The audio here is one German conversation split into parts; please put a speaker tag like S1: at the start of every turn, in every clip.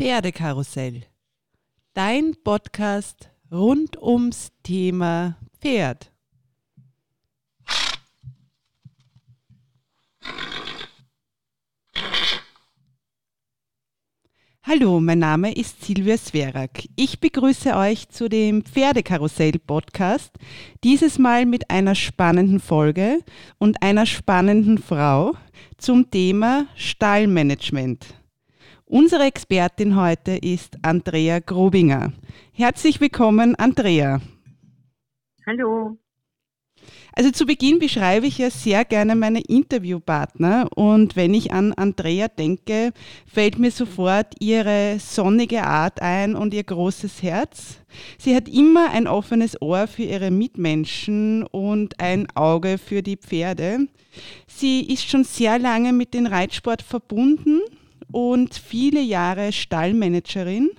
S1: Pferdekarussell. Dein Podcast rund ums Thema Pferd. Hallo, mein Name ist Silvia Sverak. Ich begrüße euch zu dem Pferdekarussell-Podcast, dieses Mal mit einer spannenden Folge und einer spannenden Frau zum Thema Stallmanagement. Unsere Expertin heute ist Andrea Grobinger. Herzlich willkommen, Andrea.
S2: Hallo.
S1: Also zu Beginn beschreibe ich ja sehr gerne meine Interviewpartner und wenn ich an Andrea denke, fällt mir sofort ihre sonnige Art ein und ihr großes Herz. Sie hat immer ein offenes Ohr für ihre Mitmenschen und ein Auge für die Pferde. Sie ist schon sehr lange mit dem Reitsport verbunden und viele Jahre Stallmanagerin.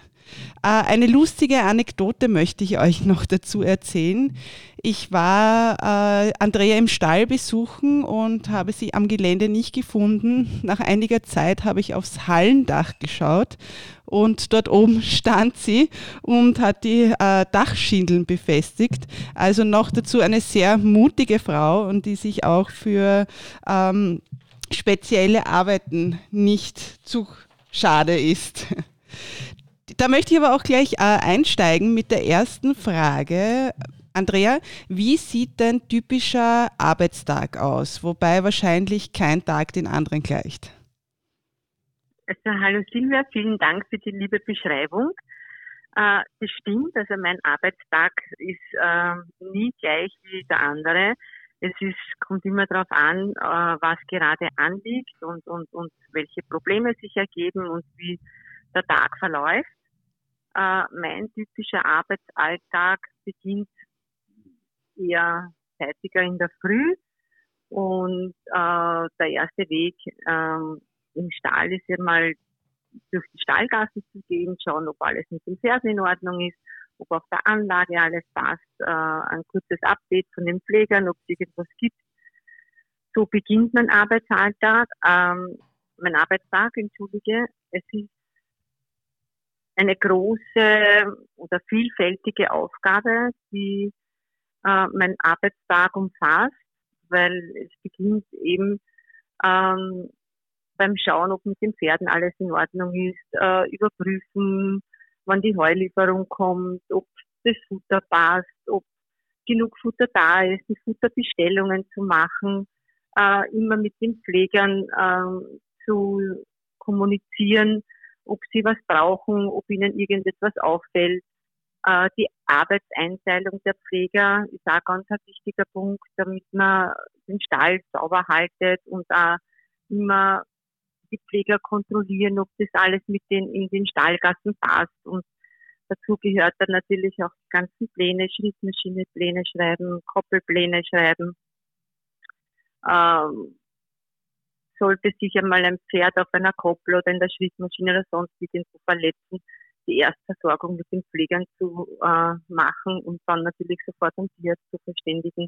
S1: Äh, eine lustige Anekdote möchte ich euch noch dazu erzählen. Ich war äh, Andrea im Stall besuchen und habe sie am Gelände nicht gefunden. Nach einiger Zeit habe ich aufs Hallendach geschaut und dort oben stand sie und hat die äh, Dachschindeln befestigt. Also noch dazu eine sehr mutige Frau und die sich auch für ähm, spezielle Arbeiten nicht zu schade ist. Da möchte ich aber auch gleich äh, einsteigen mit der ersten Frage. Andrea, wie sieht dein typischer Arbeitstag aus? Wobei wahrscheinlich kein Tag den anderen gleicht.
S2: Also, hallo Silvia, vielen Dank für die liebe Beschreibung. Äh, das stimmt, also mein Arbeitstag ist äh, nie gleich wie der andere. Es ist, kommt immer darauf an, äh, was gerade anliegt und, und, und welche Probleme sich ergeben und wie der Tag verläuft. Äh, mein typischer Arbeitsalltag beginnt eher zeitiger in der Früh und äh, der erste Weg ähm, im Stall ist ja mal durch die Stallgasse zu gehen, schauen, ob alles mit dem Pferden in Ordnung ist, ob auf der Anlage alles passt, äh, ein kurzes Update von den Pflegern, ob es irgendwas gibt. So beginnt mein Arbeitsalltag, ähm, mein Arbeitstag, entschuldige. Es ist eine große oder vielfältige Aufgabe, die äh, mein Arbeitstag umfasst, weil es beginnt eben ähm, beim Schauen, ob mit den Pferden alles in Ordnung ist, äh, überprüfen, wann die Heulieferung kommt, ob das Futter passt, ob genug Futter da ist, die Futterbestellungen zu machen, äh, immer mit den Pflegern äh, zu kommunizieren, ob sie was brauchen, ob ihnen irgendetwas auffällt. Äh, die Arbeitseinteilung der Pfleger ist auch ganz ein wichtiger Punkt, damit man den Stall sauber haltet und auch immer die Pfleger kontrollieren, ob das alles mit den, in den Stallgassen passt. Und dazu gehört dann natürlich auch die ganzen Pläne, Schrittmaschine-Pläne schreiben, Koppelpläne schreiben. Ähm, sollte sich einmal ein Pferd auf einer Koppel oder in der Schrittmaschine oder sonst wie den zu verletzen, die Erstversorgung mit den Pflegern zu äh, machen und dann natürlich sofort am Tierarzt zu verständigen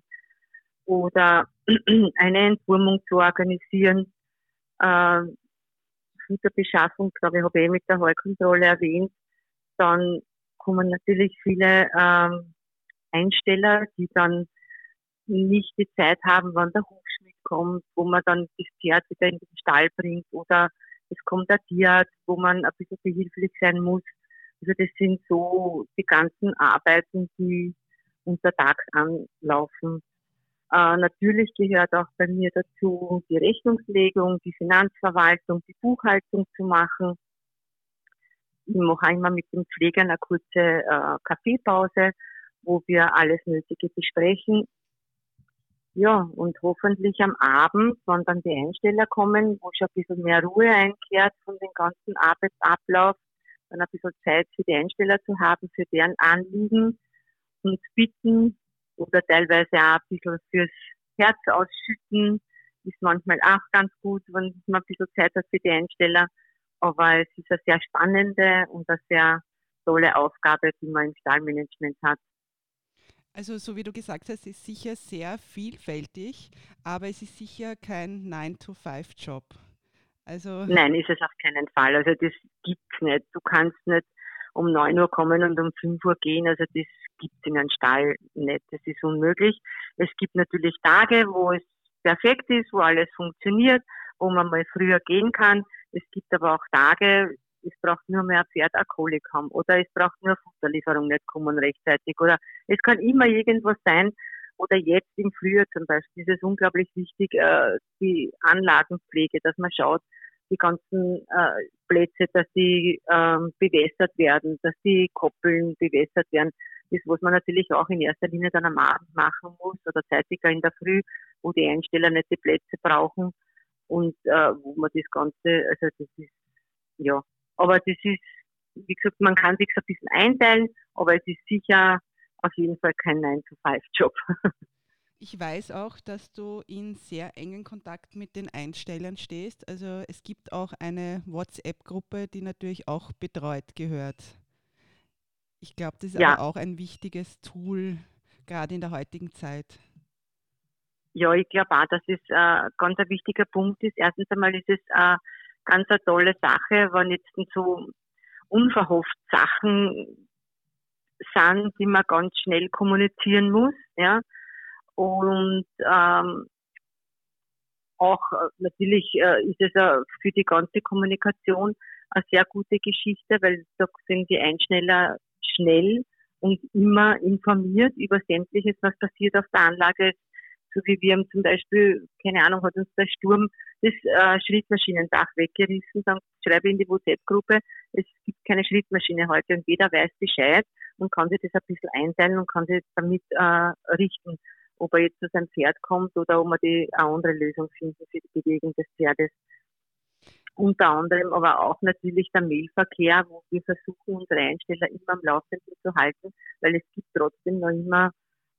S2: oder eine Entwurmung zu organisieren. Äh, Ich, habe ich eh mit der Heukontrolle erwähnt. Dann kommen natürlich viele ähm, Einsteller, die dann nicht die Zeit haben, wann der Hufschmied kommt, wo man dann das Pferd wieder in den Stall bringt oder es kommt der Tierarzt, wo man ein bisschen behilflich sein muss. Also das sind so die ganzen Arbeiten, die untertags anlaufen. Äh, natürlich gehört auch bei mir dazu, die Rechnungslegung, die Finanzverwaltung, die Buchhaltung zu machen. Ich mache immer mit den Pflegern eine kurze äh, Kaffeepause, wo wir alles Nötige besprechen. Ja, und hoffentlich am Abend, wenn dann die Einsteller kommen, wo schon ein bisschen mehr Ruhe einkehrt von dem ganzen Arbeitsablauf, dann ein bisschen Zeit für die Einsteller zu haben, für deren Anliegen und Bitten, oder teilweise auch ein bisschen fürs Herz ausschütten. Ist manchmal auch ganz gut, wenn man ein bisschen Zeit hat für die Einsteller. Aber es ist eine sehr spannende und eine sehr tolle Aufgabe, die man im Stallmanagement hat.
S1: Also so wie du gesagt hast, ist sicher sehr vielfältig, aber es ist sicher kein 9-to-5-Job.
S2: Also Nein, ist es auf keinen Fall. Also das gibt's nicht. Du kannst nicht um 9 Uhr kommen und um 5 Uhr gehen. Also das gibt's in einem Stall nicht. Das ist unmöglich. Es gibt natürlich Tage, wo es perfekt ist, wo alles funktioniert, wo man mal früher gehen kann. Es gibt aber auch Tage, es braucht nur mehr Pferd eine Kolik haben oder es braucht nur Futterlieferung nicht kommen rechtzeitig oder es kann immer irgendwas sein oder jetzt im Frühjahr zum Beispiel ist es unglaublich wichtig, äh, die Anlagenpflege, dass man schaut, die ganzen äh, Plätze, dass die ähm, bewässert werden, dass die Koppeln bewässert werden. Das, was man natürlich auch in erster Linie dann am Abend machen muss oder zeitiger in der Früh, wo die Einsteller nicht die Plätze brauchen und äh, wo man das Ganze, also das ist, ja, aber das ist, wie gesagt, man kann sich so ein bisschen einteilen, aber es ist sicher auf jeden Fall kein 9-to-5-Job.
S1: Ich weiß auch, dass du in sehr engen Kontakt mit den Einstellern stehst. Also es gibt auch eine WhatsApp-Gruppe, die natürlich auch betreut gehört. Ich glaube, das ist ja. aber auch ein wichtiges Tool, gerade in der heutigen Zeit.
S2: Ja, ich glaube auch, dass es äh, ganz ein wichtiger Punkt ist. Erstens einmal ist es äh, ganz eine tolle Sache, wenn jetzt so unverhofft Sachen sind, die man ganz schnell kommunizieren muss. Ja und ähm, auch äh, natürlich äh, ist es äh, für die ganze Kommunikation eine sehr gute Geschichte, weil da sind die Einschneller schnell und immer informiert über sämtliches, was passiert auf der Anlage. So wie wir haben zum Beispiel, keine Ahnung, hat uns der Sturm das äh, Schrittmaschinendach weggerissen, dann schreibe ich in die WhatsApp-Gruppe, es gibt keine Schrittmaschine heute und jeder weiß Bescheid und kann sich das ein bisschen einteilen und kann sich damit äh, richten ob er jetzt zu seinem Pferd kommt oder ob wir die eine andere Lösung finden für die Bewegung des Pferdes. Unter anderem aber auch natürlich der Mailverkehr, wo wir versuchen, unsere Einsteller immer am Laufenden zu halten, weil es gibt trotzdem noch immer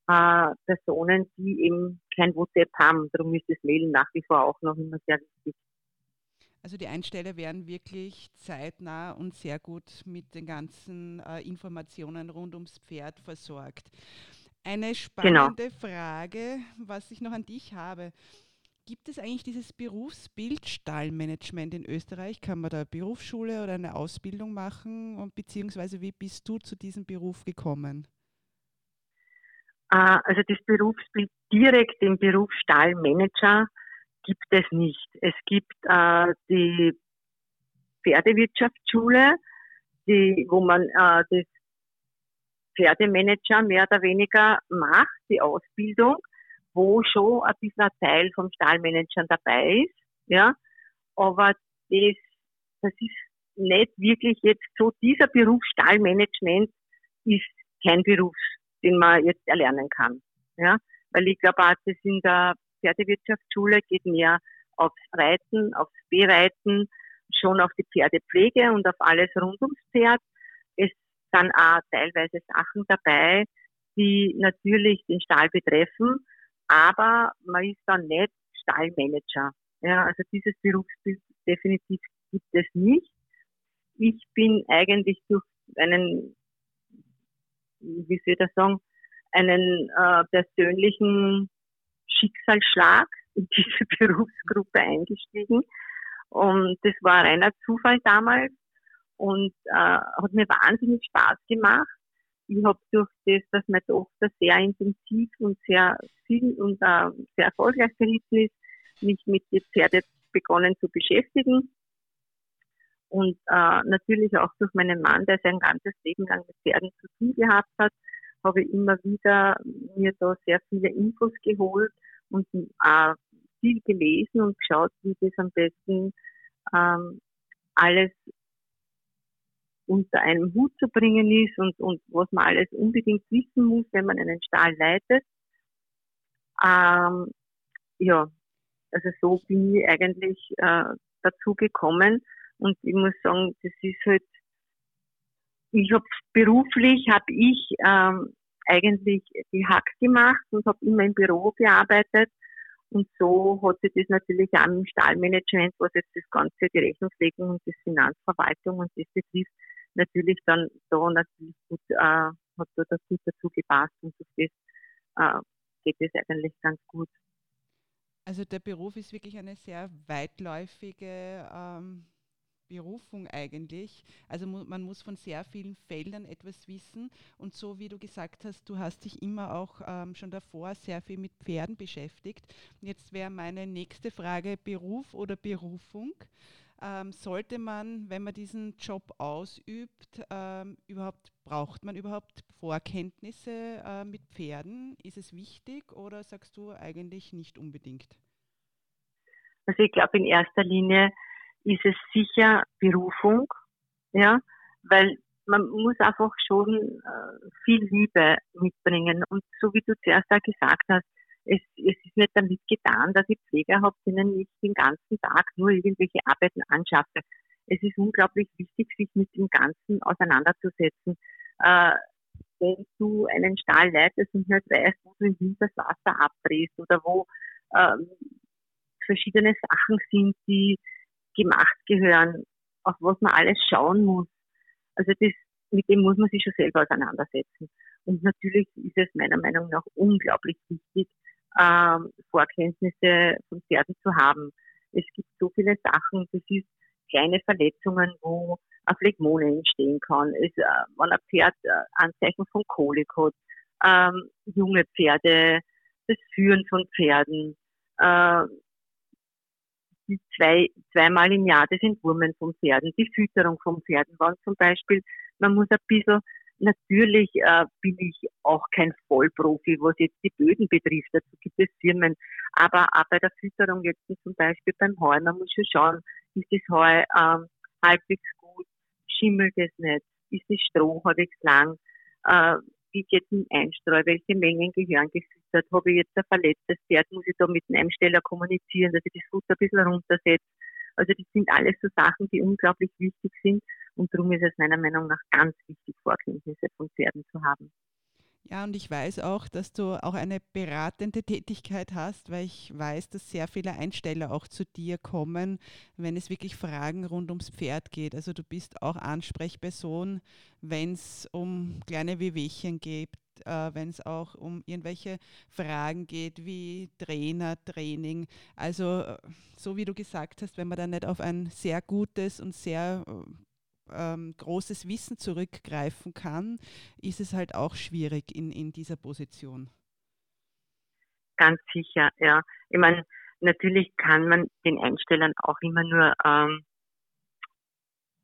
S2: äh, Personen, die eben kein WhatsApp haben. Darum ist das Mailen nach wie vor auch noch immer sehr wichtig.
S1: Also die Einsteller werden wirklich zeitnah und sehr gut mit den ganzen äh, Informationen rund ums Pferd versorgt. Eine genau. spannende genau. Frage, was ich noch an dich habe. Gibt es eigentlich dieses Berufsbild Stallmanagement in Österreich? Kann man da eine Berufsschule oder eine Ausbildung machen? Und beziehungsweise wie bist du zu diesem Beruf gekommen?
S2: Ah, also das Berufsbild direkt im Beruf Stallmanager gibt es nicht. Es gibt äh, die Pferdewirtschaftsschule, die, wo man äh, das Pferdemanager mehr oder weniger macht, die Ausbildung, wo schon ein bisschen ein Teil vom Stallmanager dabei ist, ja. Aber das, das ist nicht wirklich jetzt so, dieser Beruf Stallmanagement ist kein Beruf, den man jetzt erlernen kann, ja. Weil ich glaube, das in der Pferdewirtschaftsschule geht mehr aufs Reiten, aufs Bereiten, schon auf die Pferdepflege und auf alles rund ums Pferd. Dann auch teilweise Sachen dabei, die natürlich den Stall betreffen, aber man ist dann nicht Stallmanager. Ja, also dieses Berufsbild definitiv gibt es nicht. Ich bin eigentlich durch einen, wie soll ich das sagen, einen äh, persönlichen Schicksalsschlag in diese Berufsgruppe eingestiegen. Und das war reiner Zufall damals und äh, hat mir wahnsinnig Spaß gemacht. Ich habe durch das, dass meine Tochter sehr intensiv und sehr viel und äh, sehr erfolgreich geritten ist, mich mit den Pferden begonnen zu beschäftigen. Und äh, natürlich auch durch meinen Mann, der sein ganzes Leben lang mit Pferden zu tun gehabt hat, habe ich immer wieder mir da sehr viele Infos geholt und äh, viel gelesen und geschaut, wie das am besten ähm, alles unter einem Hut zu bringen ist und, und was man alles unbedingt wissen muss, wenn man einen Stall leitet. Ähm, ja, also so bin ich eigentlich äh, dazu gekommen und ich muss sagen, das ist halt, ich habe beruflich habe ich ähm, eigentlich die Hack gemacht und habe immer im Büro gearbeitet und so hat sich das natürlich auch im Stahlmanagement, was jetzt das ganze die Rechnungslegung und die Finanzverwaltung und das betrifft, natürlich dann da natürlich gut, äh, hat da das gut dazu gepasst und durch das äh, geht es eigentlich ganz gut.
S1: Also der Beruf ist wirklich eine sehr weitläufige ähm, Berufung eigentlich. Also mu man muss von sehr vielen Feldern etwas wissen. Und so wie du gesagt hast, du hast dich immer auch ähm, schon davor sehr viel mit Pferden beschäftigt. Jetzt wäre meine nächste Frage Beruf oder Berufung. Ähm, sollte man, wenn man diesen Job ausübt, ähm, überhaupt braucht man überhaupt Vorkenntnisse äh, mit Pferden? Ist es wichtig oder sagst du eigentlich nicht unbedingt?
S2: Also ich glaube in erster Linie ist es sicher Berufung, ja, weil man muss einfach schon äh, viel Liebe mitbringen. Und so wie du zuerst auch gesagt hast, es, es ist nicht damit getan, dass ich denen ich den ganzen Tag nur irgendwelche Arbeiten anschaffe. Es ist unglaublich wichtig, sich mit dem Ganzen auseinanderzusetzen. Äh, wenn du einen Stall leitest und nicht weißt, wo du im Winter das Wasser abdrehst oder wo ähm, verschiedene Sachen sind, die gemacht gehören, auf was man alles schauen muss. Also das, mit dem muss man sich schon selber auseinandersetzen. Und natürlich ist es meiner Meinung nach unglaublich wichtig, ähm, Vorkenntnisse von Pferden zu haben. Es gibt so viele Sachen, das ist kleine Verletzungen, wo eine Phlegmone entstehen kann. Es, äh, wenn ein Pferd äh, Anzeichen von Kolik hat, ähm, junge Pferde, das Führen von Pferden, äh, die zwei, zweimal im Jahr das Entwurmen von Pferden, die Fütterung von Pferden waren zum Beispiel, man muss ein bisschen Natürlich äh, bin ich auch kein Vollprofi, was jetzt die Böden betrifft. Dazu gibt es Firmen. Aber auch bei der Fütterung jetzt zum Beispiel beim Heu, man muss schon schauen, ist das Heu ähm, halbwegs gut, schimmelt es nicht, ist das Stroh halbwegs lang, äh, wie geht ein Einstreu, welche Mengen gehören gefüttert, habe ich jetzt ein verletztes Pferd, muss ich da mit dem Einsteller kommunizieren, dass ich das Futter ein bisschen runtersetze. Also das sind alles so Sachen, die unglaublich wichtig sind und darum ist es meiner Meinung nach ganz wichtig, Vorkenntnisse von Pferden zu haben.
S1: Ja, und ich weiß auch, dass du auch eine beratende Tätigkeit hast, weil ich weiß, dass sehr viele Einsteller auch zu dir kommen, wenn es wirklich Fragen rund ums Pferd geht. Also du bist auch Ansprechperson, wenn es um kleine Wehwehchen geht, äh, wenn es auch um irgendwelche Fragen geht wie Trainer, Training. Also äh, so wie du gesagt hast, wenn man da nicht auf ein sehr gutes und sehr äh, ähm, großes Wissen zurückgreifen kann, ist es halt auch schwierig in, in dieser Position.
S2: Ganz sicher, ja. Ich meine, natürlich kann man den Einstellern auch immer nur ähm,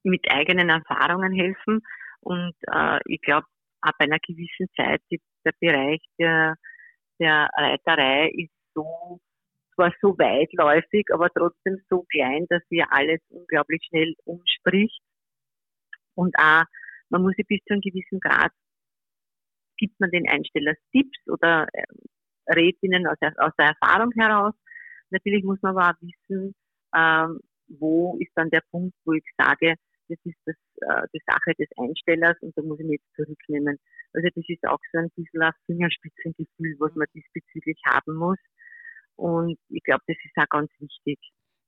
S2: mit eigenen Erfahrungen helfen. Und äh, ich glaube, ab einer gewissen Zeit ist der Bereich der, der Reiterei ist so zwar so weitläufig, aber trotzdem so klein, dass sie alles unglaublich schnell umspricht. Und auch, man muss sich bis zu einem gewissen Grad, gibt man den Einstellers Tipps oder äh, rät ihnen aus der, aus der Erfahrung heraus. Natürlich muss man aber auch wissen, ähm, wo ist dann der Punkt, wo ich sage, das ist das, äh, die Sache des Einstellers und da muss ich mich jetzt zurücknehmen. Also das ist auch so ein bisschen ein Fingerspitzengefühl, was man diesbezüglich haben muss. Und ich glaube, das ist auch ganz wichtig.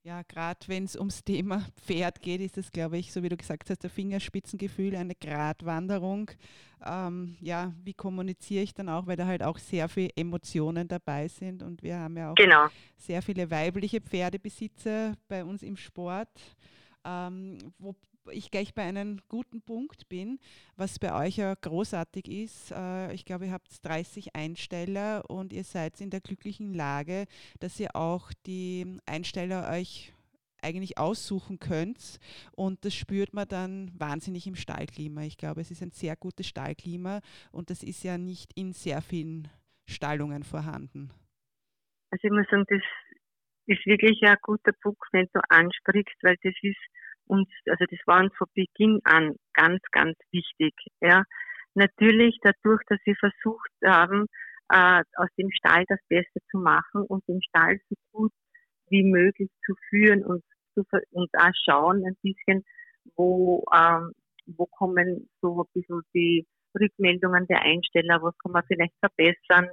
S1: Ja, gerade wenn es ums Thema Pferd geht, ist es, glaube ich, so wie du gesagt hast, der Fingerspitzengefühl, eine Gratwanderung. Ähm, ja, wie kommuniziere ich dann auch, weil da halt auch sehr viele Emotionen dabei sind und wir haben ja auch genau. sehr viele weibliche Pferdebesitzer bei uns im Sport. Ähm, wo, ich gleich bei einem guten Punkt bin, was bei euch ja großartig ist. Äh, ich glaube, ihr habt 30 Einsteller und ihr seid in der glücklichen Lage, dass ihr auch die Einsteller euch eigentlich aussuchen könnt. Und das spürt man dann wahnsinnig im Stallklima. Ich glaube, es ist ein sehr gutes Stallklima und das ist ja nicht in sehr vielen Stallungen vorhanden.
S2: Also ich muss sagen, das ist wirklich ein guter Punkt, wenn du ansprichst, weil das ist uns, also das war uns von Beginn an ganz, ganz wichtig. Ja. Natürlich dadurch, dass wir versucht haben, äh, aus dem Stall das Beste zu machen und den Stall so gut wie möglich zu führen und, zu, und auch schauen ein bisschen, wo, ähm, wo kommen so ein bisschen die Rückmeldungen der Einsteller, was kann man vielleicht verbessern.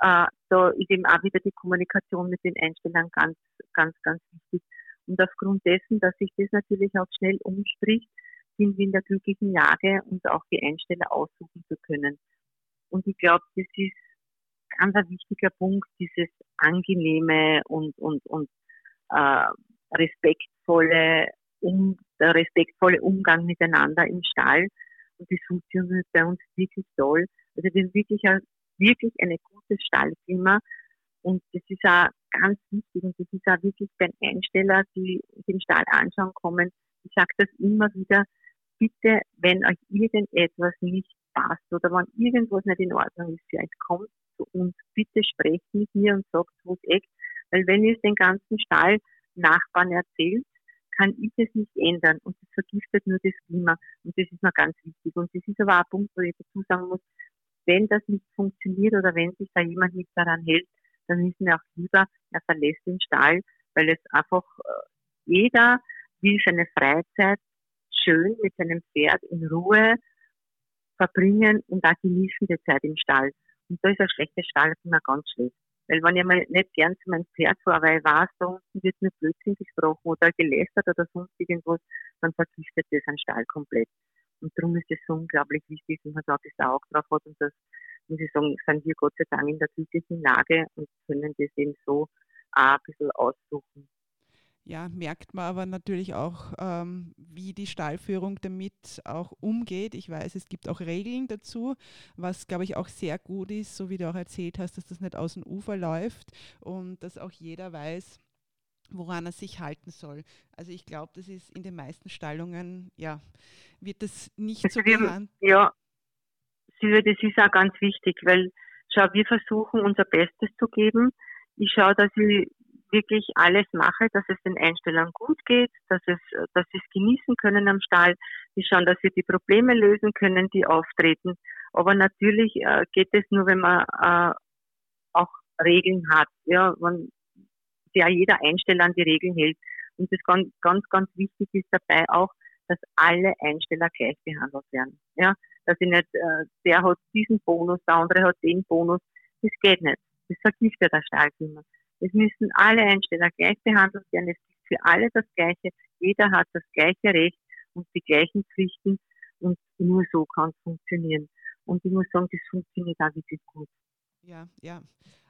S2: Äh, da ist eben auch wieder die Kommunikation mit den Einstellern ganz, ganz, ganz wichtig. Und aufgrund dessen, dass sich das natürlich auch schnell umspricht, sind wir in der glücklichen Lage, uns auch die Einsteller aussuchen zu können. Und ich glaube, das ist ganz ein wichtiger Punkt, dieses angenehme und, und, und äh, respektvolle, um, der respektvolle Umgang miteinander im Stall. Und das funktioniert bei uns wirklich toll. Also wir haben wirklich, ein, wirklich eine gutes Stallklima. Und das ist auch ganz wichtig und das ist auch wirklich bei Einsteller, die den Stall anschauen kommen. Ich sage das immer wieder, bitte, wenn euch irgendetwas nicht passt oder wenn irgendwas nicht in Ordnung ist euch, kommt zu uns, bitte sprecht mit mir und sagt, wo es echt, weil wenn ihr es den ganzen Stall Nachbarn erzählt, kann ich es nicht ändern und das vergiftet nur das Klima und das ist mir ganz wichtig und das ist aber auch ein Punkt, wo ich dazu sagen muss, wenn das nicht funktioniert oder wenn sich da jemand nicht daran hält, dann ist mir auch lieber, er verlässt den Stall, weil es einfach äh, jeder will seine Freizeit schön mit seinem Pferd in Ruhe verbringen und auch genießen die Zeit im Stall. Und da ist ein schlechtes Stall immer ganz schlecht. Weil wenn ich mal nicht gern zu meinem Pferd fahre, weil ich weiß, da unten wird mir Blödsinn gesprochen oder gelästert oder sonst irgendwas, dann vergiftet das einen Stall komplett. Und darum ist es so unglaublich wichtig, dass man da das auch drauf hat. Und das, muss ich sagen, sind wir Gott sei Dank in der glücklichen Lage und können das eben so auch ein bisschen aussuchen
S1: ja, merkt man aber natürlich auch, ähm, wie die Stallführung damit auch umgeht. Ich weiß, es gibt auch Regeln dazu, was, glaube ich, auch sehr gut ist, so wie du auch erzählt hast, dass das nicht aus dem Ufer läuft und dass auch jeder weiß, woran er sich halten soll. Also ich glaube, das ist in den meisten Stallungen, ja, wird das nicht so gehandhabt.
S2: Ja, das ist auch ganz wichtig, weil schau, wir versuchen unser Bestes zu geben. Ich schaue, dass ich wirklich alles mache, dass es den Einstellern gut geht, dass es, dass sie es genießen können am Stall. Wir schauen, dass wir die Probleme lösen können, die auftreten. Aber natürlich äh, geht es nur, wenn man äh, auch Regeln hat, ja, wenn ja jeder Einsteller an die Regeln hält. Und das ganz, ganz, ganz wichtig ist dabei auch, dass alle Einsteller gleich behandelt werden. Ja, dass ich nicht, äh, der hat diesen Bonus, der andere hat den Bonus. Das geht nicht. Das vergiftet der Stallklima. Es müssen alle Einsteller gleich behandelt werden. Es gilt für alle das Gleiche. Jeder hat das gleiche Recht und die gleichen Pflichten. Und nur so kann es funktionieren. Und ich muss sagen, das funktioniert auch wirklich gut.
S1: Ja, ja.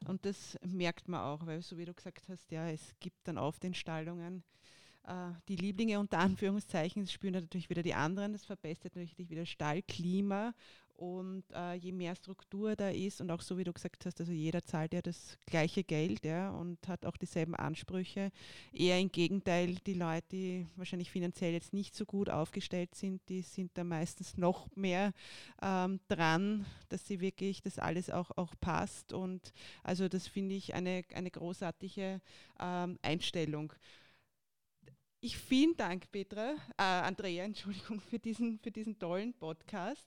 S1: Und das merkt man auch, weil so wie du gesagt hast, ja, es gibt dann auf den Stallungen die Lieblinge unter Anführungszeichen, spüren natürlich wieder die anderen, das verbessert natürlich wieder Stallklima und äh, je mehr Struktur da ist und auch so wie du gesagt hast, also jeder zahlt ja das gleiche Geld ja, und hat auch dieselben Ansprüche. Eher im Gegenteil, die Leute, die wahrscheinlich finanziell jetzt nicht so gut aufgestellt sind, die sind da meistens noch mehr ähm, dran, dass sie wirklich das alles auch, auch passt. Und also das finde ich eine, eine großartige ähm, Einstellung. Ich vielen Dank, Petra, äh, Andrea, Entschuldigung, für diesen, für diesen tollen Podcast.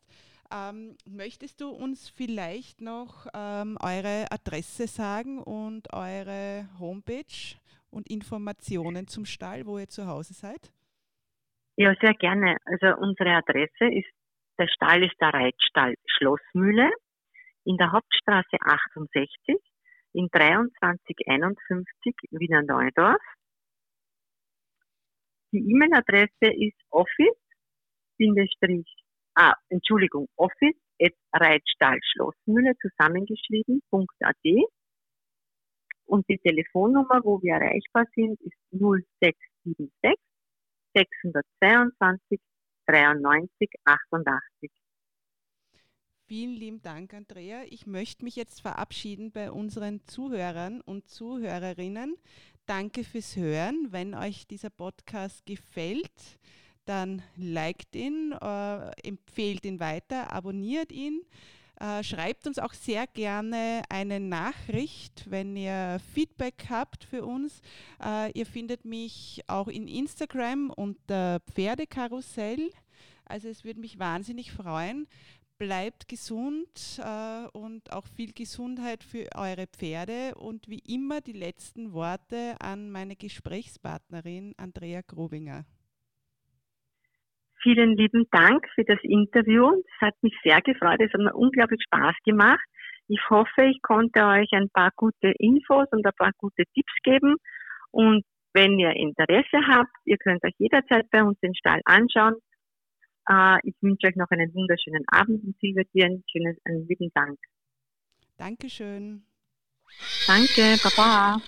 S1: Ähm, möchtest du uns vielleicht noch ähm, eure Adresse sagen und eure Homepage und Informationen zum Stall, wo ihr zu Hause seid?
S2: Ja, sehr gerne. Also unsere Adresse ist, der Stall ist der Reitstall Schlossmühle in der Hauptstraße 68 in 2351 Wiener Neudorf. Die E-Mail-Adresse ist office ah, Entschuldigung, office at zusammengeschrieben.at und die Telefonnummer, wo wir erreichbar sind, ist 0676 622 93 88.
S1: Vielen lieben Dank, Andrea. Ich möchte mich jetzt verabschieden bei unseren Zuhörern und Zuhörerinnen. Danke fürs Hören. Wenn euch dieser Podcast gefällt, dann liked ihn, äh, empfehlt ihn weiter, abonniert ihn. Äh, schreibt uns auch sehr gerne eine Nachricht, wenn ihr Feedback habt für uns. Äh, ihr findet mich auch in Instagram unter Pferdekarussell. Also es würde mich wahnsinnig freuen, bleibt gesund äh, und auch viel Gesundheit für eure Pferde. Und wie immer die letzten Worte an meine Gesprächspartnerin Andrea Grobinger.
S2: Vielen lieben Dank für das Interview. Es hat mich sehr gefreut. Es hat mir unglaublich Spaß gemacht. Ich hoffe, ich konnte euch ein paar gute Infos und ein paar gute Tipps geben. Und wenn ihr Interesse habt, ihr könnt euch jederzeit bei uns den Stall anschauen. Äh, ich wünsche euch noch einen wunderschönen Abend und Silbertieren. Schönes, einen lieben Dank.
S1: Dankeschön.
S2: Danke, Baba.